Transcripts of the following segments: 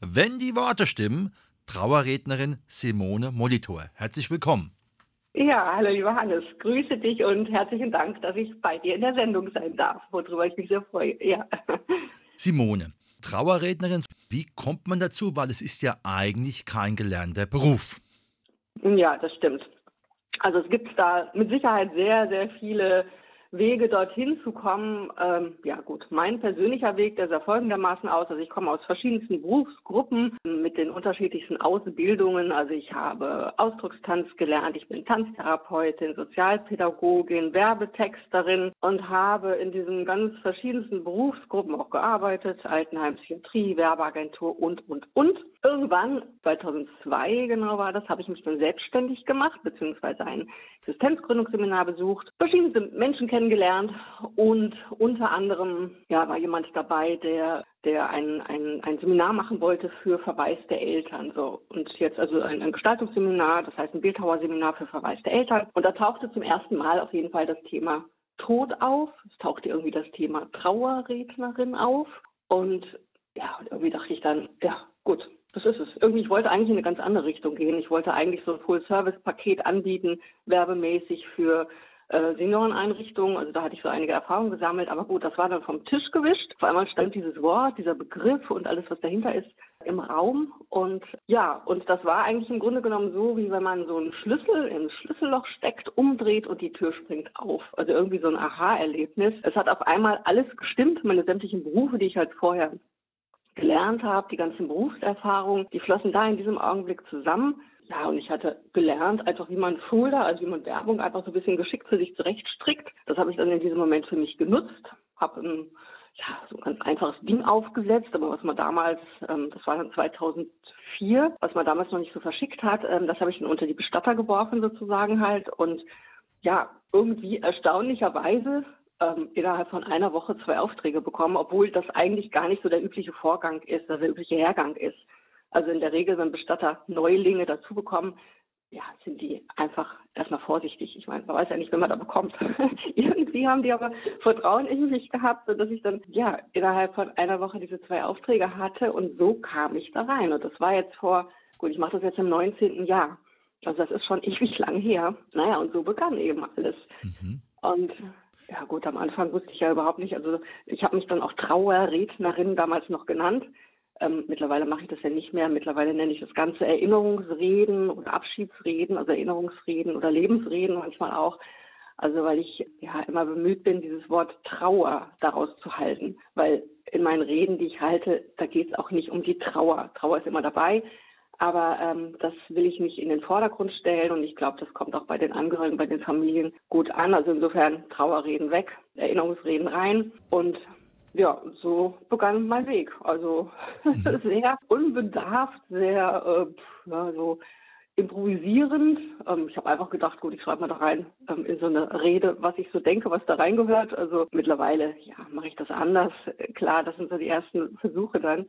wenn die Worte stimmen, Trauerrednerin Simone Molitor. Herzlich willkommen. Ja, hallo lieber Hannes, grüße dich und herzlichen Dank, dass ich bei dir in der Sendung sein darf, worüber ich mich sehr freue. Ja. Simone, Trauerrednerin, wie kommt man dazu? Weil es ist ja eigentlich kein gelernter Beruf. Ja, das stimmt. Also es gibt da mit Sicherheit sehr, sehr viele Wege dorthin zu kommen. Ähm, ja gut, mein persönlicher Weg, der sah folgendermaßen aus. Also ich komme aus verschiedensten Berufsgruppen mit den unterschiedlichsten Ausbildungen. Also ich habe Ausdruckstanz gelernt, ich bin Tanztherapeutin, Sozialpädagogin, Werbetexterin und habe in diesen ganz verschiedensten Berufsgruppen auch gearbeitet. Altenheim, Psychiatrie, Werbeagentur und, und, und. Irgendwann, 2002 genau war das, habe ich mich dann selbstständig gemacht, beziehungsweise ein Existenzgründungsseminar besucht, verschiedene Menschen kennengelernt und unter anderem ja, war jemand dabei, der der ein, ein, ein Seminar machen wollte für verwaiste Eltern. So. Und jetzt also ein, ein Gestaltungsseminar, das heißt ein Bildhauerseminar für verwaiste Eltern. Und da tauchte zum ersten Mal auf jeden Fall das Thema Tod auf. Es tauchte irgendwie das Thema Trauerrednerin auf. Und ja, irgendwie dachte ich dann, ja, gut, das ist es. Irgendwie, ich wollte eigentlich in eine ganz andere Richtung gehen. Ich wollte eigentlich so ein Full-Service-Paket anbieten, werbemäßig für äh, Senioreneinrichtungen. Also da hatte ich so einige Erfahrungen gesammelt. Aber gut, das war dann vom Tisch gewischt. Vor allem stand dieses Wort, dieser Begriff und alles, was dahinter ist, im Raum. Und ja, und das war eigentlich im Grunde genommen so, wie wenn man so einen Schlüssel ein Schlüsselloch steckt, umdreht und die Tür springt auf. Also irgendwie so ein Aha-Erlebnis. Es hat auf einmal alles gestimmt, meine sämtlichen Berufe, die ich halt vorher gelernt habe, die ganzen Berufserfahrungen, die flossen da in diesem Augenblick zusammen. Ja, und ich hatte gelernt, einfach wie man Folder, also wie man Werbung einfach so ein bisschen geschickt für sich zurechtstrickt. Das habe ich dann in diesem Moment für mich genutzt, habe ein, ja, so ein ganz einfaches Ding aufgesetzt, aber was man damals, ähm, das war dann 2004, was man damals noch nicht so verschickt hat, ähm, das habe ich dann unter die Bestatter geworfen sozusagen halt und ja, irgendwie erstaunlicherweise ähm, innerhalb von einer Woche zwei Aufträge bekommen, obwohl das eigentlich gar nicht so der übliche Vorgang ist, also der übliche Hergang ist. Also in der Regel, wenn Bestatter Neulinge dazu bekommen, ja, sind die einfach erstmal vorsichtig. Ich meine, man weiß ja nicht, wenn man da bekommt. Irgendwie haben die aber Vertrauen in mich gehabt, sodass ich dann, ja, innerhalb von einer Woche diese zwei Aufträge hatte und so kam ich da rein. Und das war jetzt vor, gut, ich mache das jetzt im 19. Jahr. Also das ist schon ewig lang her. Naja, und so begann eben alles. Mhm. Und ja gut, am Anfang wusste ich ja überhaupt nicht. Also ich habe mich dann auch Trauerrednerin damals noch genannt. Ähm, mittlerweile mache ich das ja nicht mehr. Mittlerweile nenne ich das Ganze Erinnerungsreden oder Abschiedsreden, also Erinnerungsreden oder Lebensreden manchmal auch. Also weil ich ja immer bemüht bin, dieses Wort Trauer daraus zu halten. Weil in meinen Reden, die ich halte, da geht es auch nicht um die Trauer. Trauer ist immer dabei. Aber ähm, das will ich nicht in den Vordergrund stellen und ich glaube, das kommt auch bei den Angehörigen, bei den Familien gut an. Also insofern Trauerreden weg, Erinnerungsreden rein und ja, so begann mein Weg. Also mhm. sehr unbedarft, sehr äh, ja, so improvisierend. Ähm, ich habe einfach gedacht, gut, ich schreibe mal da rein ähm, in so eine Rede, was ich so denke, was da reingehört. Also mittlerweile, ja, mache ich das anders. Klar, das sind so die ersten Versuche dann.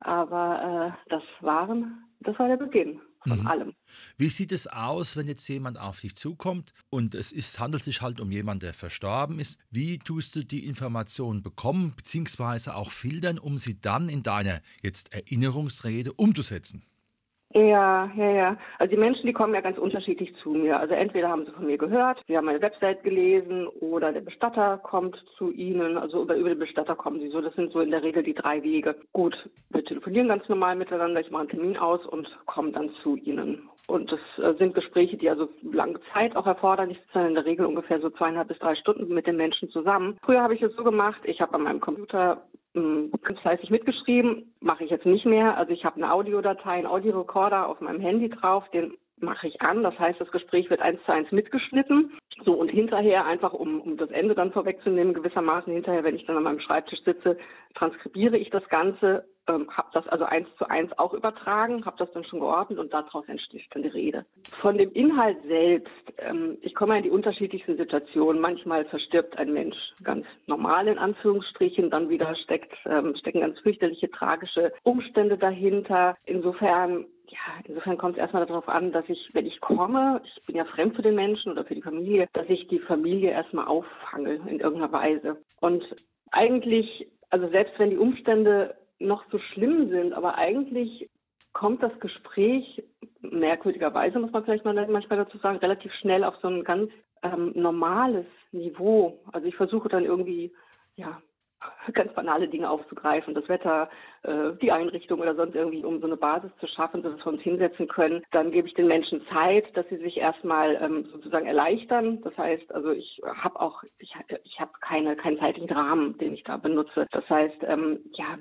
Aber äh, das waren das war der Beginn von mhm. allem. Wie sieht es aus, wenn jetzt jemand auf dich zukommt und es ist, handelt sich halt um jemanden, der verstorben ist? Wie tust du die Informationen bekommen, beziehungsweise auch filtern, um sie dann in deiner jetzt Erinnerungsrede umzusetzen? Ja, ja, ja. Also die Menschen, die kommen ja ganz unterschiedlich zu mir. Also entweder haben sie von mir gehört, sie haben meine Website gelesen oder der Bestatter kommt zu ihnen. Also über, über den Bestatter kommen sie so. Das sind so in der Regel die drei Wege. Gut, wir telefonieren ganz normal miteinander. Ich mache einen Termin aus und komme dann zu ihnen. Und das äh, sind Gespräche, die also lange Zeit auch erforderlich sind, in der Regel ungefähr so zweieinhalb bis drei Stunden mit den Menschen zusammen. Früher habe ich es so gemacht, ich habe an meinem Computer fleißig mitgeschrieben, mache ich jetzt nicht mehr. Also ich habe eine Audiodatei, einen Audiorekorder auf meinem Handy drauf, den mache ich an. Das heißt, das Gespräch wird eins zu eins mitgeschnitten. So und hinterher einfach, um, um das Ende dann vorwegzunehmen, gewissermaßen hinterher, wenn ich dann an meinem Schreibtisch sitze, transkribiere ich das Ganze ähm, habe das also eins zu eins auch übertragen, habe das dann schon geordnet und daraus entsteht dann die Rede. Von dem Inhalt selbst, ähm, ich komme in die unterschiedlichsten Situationen. Manchmal verstirbt ein Mensch ganz normal in Anführungsstrichen, dann wieder steckt, ähm, stecken ganz fürchterliche, tragische Umstände dahinter. Insofern ja, insofern kommt es erstmal darauf an, dass ich, wenn ich komme, ich bin ja fremd für den Menschen oder für die Familie, dass ich die Familie erstmal auffange in irgendeiner Weise. Und eigentlich, also selbst wenn die Umstände noch so schlimm sind, aber eigentlich kommt das Gespräch merkwürdigerweise, muss man vielleicht mal manchmal dazu sagen, relativ schnell auf so ein ganz ähm, normales Niveau. Also ich versuche dann irgendwie, ja, ganz banale Dinge aufzugreifen, das Wetter, äh, die Einrichtung oder sonst irgendwie, um so eine Basis zu schaffen, dass wir uns hinsetzen können. Dann gebe ich den Menschen Zeit, dass sie sich erstmal ähm, sozusagen erleichtern. Das heißt, also ich habe auch, ich, ich habe keine, keinen zeitlichen Rahmen, den ich da benutze. Das heißt, ähm, ja,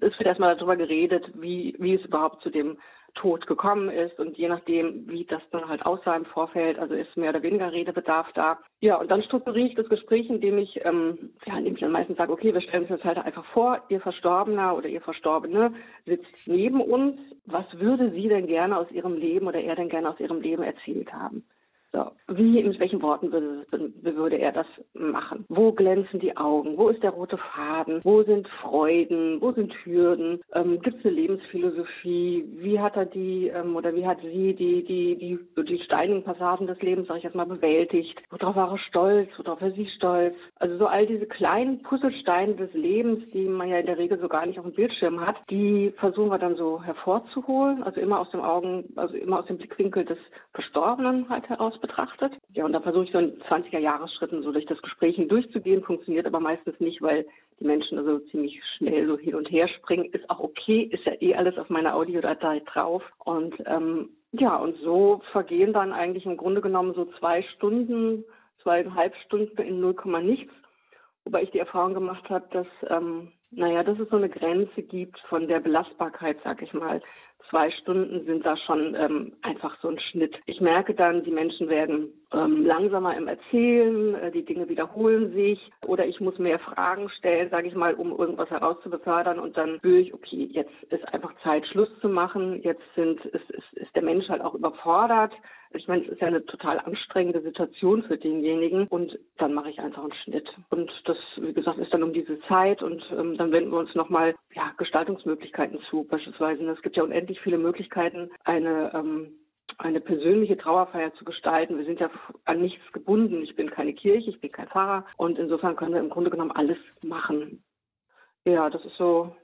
es wird erstmal darüber geredet, wie, wie es überhaupt zu dem Tod gekommen ist und je nachdem, wie das dann halt aussah im Vorfeld, also ist mehr oder weniger Redebedarf da. Ja, und dann strukturiere ich das Gespräch, indem ich, ähm, ja, indem ich dann meistens sage, okay, wir stellen uns jetzt halt einfach vor, ihr Verstorbener oder ihr Verstorbene sitzt neben uns. Was würde sie denn gerne aus ihrem Leben oder er denn gerne aus ihrem Leben erzählt haben? So, wie, mit welchen Worten würde, würde er das machen? Wo glänzen die Augen? Wo ist der rote Faden? Wo sind Freuden? Wo sind Hürden? Ähm, Gibt es eine Lebensphilosophie? Wie hat er die ähm, oder wie hat sie die, die, die, die steinigen Passagen des Lebens, sag ich jetzt mal, bewältigt? Worauf war er stolz? Worauf war sie stolz? Also so all diese kleinen Puzzlesteine des Lebens, die man ja in der Regel so gar nicht auf dem Bildschirm hat, die versuchen wir dann so hervorzuholen. Also immer aus dem Augen, also immer aus dem Blickwinkel des Verstorbenen halt heraus betrachtet. Ja, und da versuche ich so in 20er-Jahresschritten so durch das Gespräch hindurchzugehen, funktioniert aber meistens nicht, weil die Menschen also ziemlich schnell so hin und her springen. Ist auch okay, ist ja eh alles auf meiner Audiodatei drauf. Und ähm, ja, und so vergehen dann eigentlich im Grunde genommen so zwei Stunden, zweieinhalb Stunden in 0, nichts. Wobei ich die Erfahrung gemacht habe, dass ähm, naja, dass es so eine Grenze gibt von der Belastbarkeit, sag ich mal. Zwei Stunden sind da schon ähm, einfach so ein Schnitt. Ich merke dann, die Menschen werden ähm, langsamer im Erzählen, äh, die Dinge wiederholen sich oder ich muss mehr Fragen stellen, sage ich mal, um irgendwas herauszubefördern und dann spüre ich, okay, jetzt ist einfach Zeit, Schluss zu machen. Jetzt sind, ist, ist, ist der Mensch halt auch überfordert. Ich meine, es ist ja eine total anstrengende Situation für denjenigen und dann mache ich einfach einen Schnitt. Und das, wie gesagt, ist dann um diese Zeit und ähm, dann wenden wir uns nochmal ja, Gestaltungsmöglichkeiten zu. Beispielsweise, es gibt ja unendlich viele Möglichkeiten, eine ähm, eine persönliche Trauerfeier zu gestalten. Wir sind ja an nichts gebunden. Ich bin keine Kirche, ich bin kein Pfarrer und insofern können wir im Grunde genommen alles machen. Ja, das ist so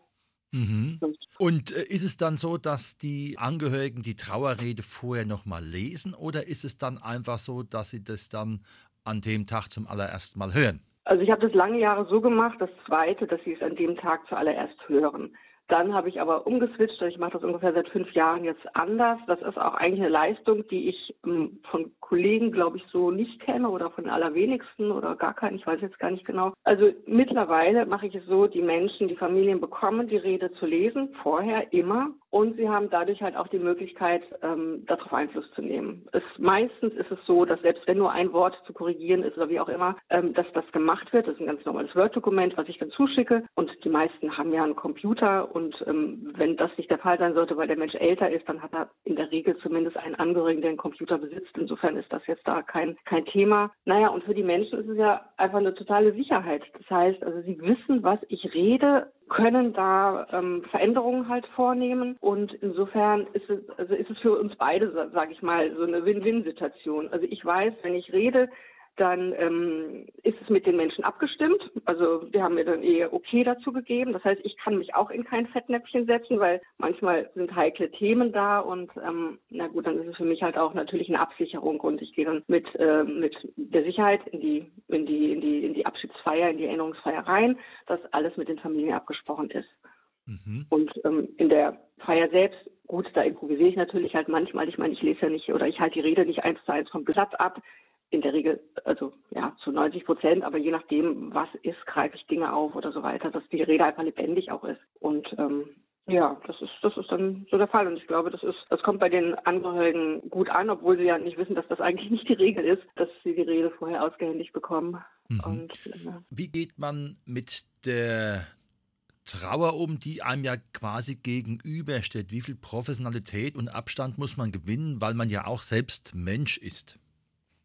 Mhm. Und äh, ist es dann so, dass die Angehörigen die Trauerrede vorher nochmal lesen oder ist es dann einfach so, dass sie das dann an dem Tag zum allerersten Mal hören? Also ich habe das lange Jahre so gemacht, das zweite, dass sie es an dem Tag zuallererst hören. Dann habe ich aber umgeswitcht und ich mache das ungefähr seit fünf Jahren jetzt anders. Das ist auch eigentlich eine Leistung, die ich ähm, von Kollegen, glaube ich, so nicht kenne oder von allerwenigsten oder gar keinen. Ich weiß jetzt gar nicht genau. Also mittlerweile mache ich es so, die Menschen, die Familien bekommen die Rede zu lesen, vorher immer. Und sie haben dadurch halt auch die Möglichkeit, ähm, darauf Einfluss zu nehmen. Es, meistens ist es so, dass selbst wenn nur ein Wort zu korrigieren ist oder wie auch immer, ähm, dass das gemacht wird. Das ist ein ganz normales Word-Dokument, was ich dann zuschicke. Und die meisten haben ja einen Computer und ähm, wenn das nicht der Fall sein sollte, weil der Mensch älter ist, dann hat er in der Regel zumindest einen Angehörigen, der einen Computer besitzt. Insofern ist das jetzt da kein, kein Thema. Naja, und für die Menschen ist es ja einfach eine totale Sicherheit. Das heißt, also sie wissen, was ich rede, können da ähm, Veränderungen halt vornehmen und insofern ist es also ist es für uns beide sage ich mal so eine Win-Win-Situation. Also ich weiß, wenn ich rede, dann ähm, ist es mit den Menschen abgestimmt. Also wir haben mir dann eher okay dazu gegeben. Das heißt, ich kann mich auch in kein Fettnäpfchen setzen, weil manchmal sind heikle Themen da und ähm, na gut, dann ist es für mich halt auch natürlich eine Absicherung und ich gehe dann mit äh, mit der Sicherheit in die in die in die in die Abschiedsfeier, in die Erinnerungsfeier rein, dass alles mit den Familien abgesprochen ist. Mhm. Und ähm, in der Feier selbst Gut, da improvisiere ich natürlich halt manchmal. Ich meine, ich lese ja nicht oder ich halte die Rede nicht eins zu eins vom Blatt ab in der Regel, also ja, zu 90 Prozent, aber je nachdem, was ist, greife ich Dinge auf oder so weiter, dass die Rede einfach lebendig auch ist. Und ähm, ja, das ist, das ist dann so der Fall. Und ich glaube, das ist, das kommt bei den Angehörigen gut an, obwohl sie ja nicht wissen, dass das eigentlich nicht die Regel ist, dass sie die Rede vorher ausgehändigt bekommen. Mhm. Und, äh, Wie geht man mit der Trauer um, die einem ja quasi gegenübersteht. Wie viel Professionalität und Abstand muss man gewinnen, weil man ja auch selbst Mensch ist?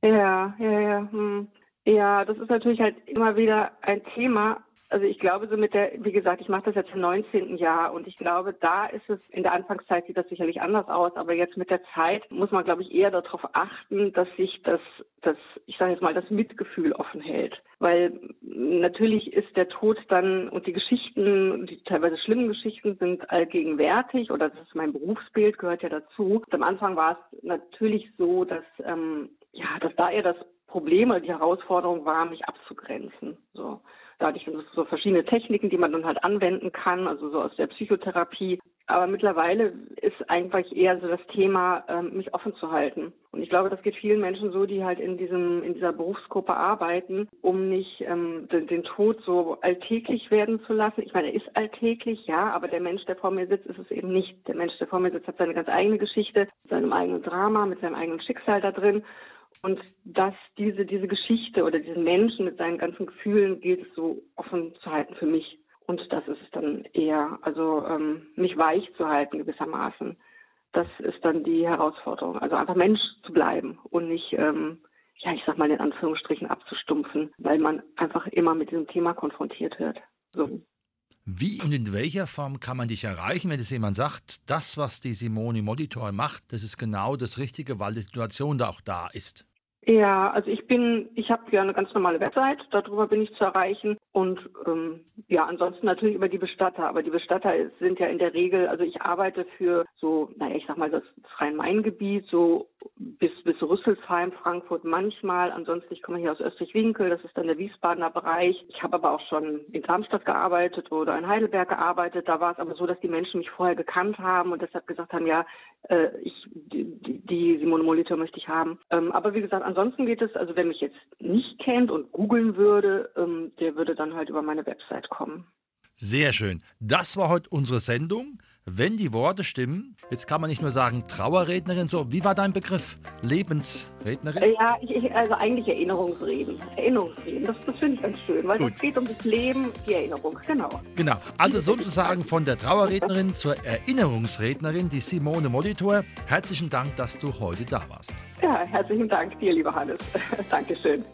Ja, ja, ja. Hm. Ja, das ist natürlich halt immer wieder ein Thema, also ich glaube, so mit der, wie gesagt, ich mache das jetzt im 19. Jahr und ich glaube, da ist es, in der Anfangszeit sieht das sicherlich anders aus, aber jetzt mit der Zeit muss man, glaube ich, eher darauf achten, dass sich das, das ich sage jetzt mal, das Mitgefühl offen hält. Weil natürlich ist der Tod dann und die Geschichten, die teilweise schlimmen Geschichten sind allgegenwärtig oder das ist mein Berufsbild, gehört ja dazu. Am Anfang war es natürlich so, dass, ähm, ja, dass da eher das Problem oder die Herausforderung war, mich abzugrenzen. So. Da hatte ich so verschiedene Techniken, die man dann halt anwenden kann, also so aus der Psychotherapie. Aber mittlerweile ist eigentlich eher so das Thema, ähm, mich offen zu halten. Und ich glaube, das geht vielen Menschen so, die halt in diesem, in dieser Berufsgruppe arbeiten, um nicht ähm, den, den Tod so alltäglich werden zu lassen. Ich meine, er ist alltäglich, ja, aber der Mensch, der vor mir sitzt, ist es eben nicht. Der Mensch, der vor mir sitzt, hat seine ganz eigene Geschichte, seinem eigenen Drama, mit seinem eigenen Schicksal da drin. Und dass diese, diese Geschichte oder diesen Menschen mit seinen ganzen Gefühlen gilt es so offen zu halten für mich. Und das ist dann eher, also ähm, mich weich zu halten gewissermaßen. Das ist dann die Herausforderung. Also einfach Mensch zu bleiben und nicht, ähm, ja, ich sag mal in Anführungsstrichen abzustumpfen, weil man einfach immer mit diesem Thema konfrontiert wird. So. Wie und in welcher Form kann man dich erreichen, wenn jetzt jemand sagt, das, was die Simone Molitor macht, das ist genau das Richtige, weil die Situation da auch da ist? Ja, also ich bin, ich habe ja eine ganz normale Website, darüber bin ich zu erreichen und ähm, ja, ansonsten natürlich über die Bestatter. Aber die Bestatter sind ja in der Regel, also ich arbeite für so, naja, ich sag mal das Rhein-Main-Gebiet, so bis bis Rüsselsheim, Frankfurt manchmal. Ansonsten, ich komme hier aus Österreich-Winkel, das ist dann der Wiesbadener Bereich. Ich habe aber auch schon in Darmstadt gearbeitet oder in Heidelberg gearbeitet. Da war es aber so, dass die Menschen mich vorher gekannt haben und deshalb gesagt haben, ja, äh, ich die, die Simone Molitor möchte ich haben. Ähm, aber wie gesagt, ansonsten geht es, also wer mich jetzt nicht kennt und googeln würde, ähm, der würde dann halt über meine Website kommen. Sehr schön. Das war heute unsere Sendung. Wenn die Worte stimmen, jetzt kann man nicht nur sagen Trauerrednerin, so, wie war dein Begriff? Lebensrednerin? Ja, ich, also eigentlich Erinnerungsreden. Erinnerungsreden, das, das finde ich ganz schön, weil es geht um das Leben, die Erinnerung, genau. Genau, also sozusagen von der Trauerrednerin zur Erinnerungsrednerin, die Simone Molitor. Herzlichen Dank, dass du heute da warst. Ja, herzlichen Dank dir, lieber Hannes. Dankeschön.